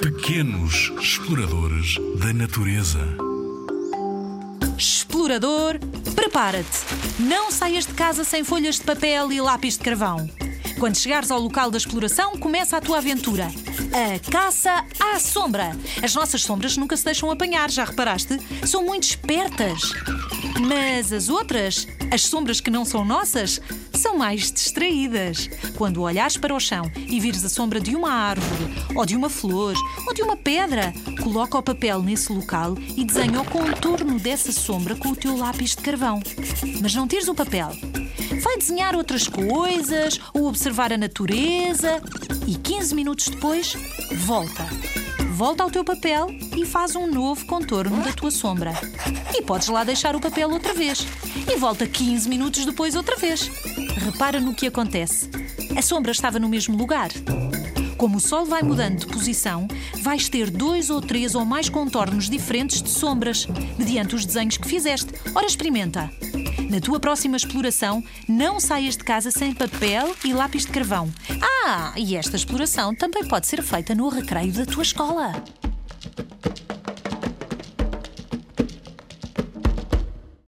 Pequenos exploradores da natureza. Explorador, prepara-te. Não saias de casa sem folhas de papel e lápis de carvão. Quando chegares ao local da exploração, começa a tua aventura. A caça à sombra. As nossas sombras nunca se deixam apanhar, já reparaste? São muito espertas. Mas as outras, as sombras que não são nossas, são mais distraídas. Quando olhares para o chão e vires a sombra de uma árvore, ou de uma flor, ou de uma pedra, coloca o papel nesse local e desenha o contorno dessa sombra com o teu lápis de carvão. Mas não tires o papel. Vai desenhar outras coisas ou observar a natureza e 15 minutos depois volta. Volta ao teu papel e faz um novo contorno da tua sombra. E podes lá deixar o papel outra vez. E volta 15 minutos depois outra vez. Repara no que acontece. A sombra estava no mesmo lugar. Como o Sol vai mudando de posição, vais ter dois ou três ou mais contornos diferentes de sombras, mediante os desenhos que fizeste. Ora, experimenta! Na tua próxima exploração, não saias de casa sem papel e lápis de carvão. Ah, e esta exploração também pode ser feita no recreio da tua escola.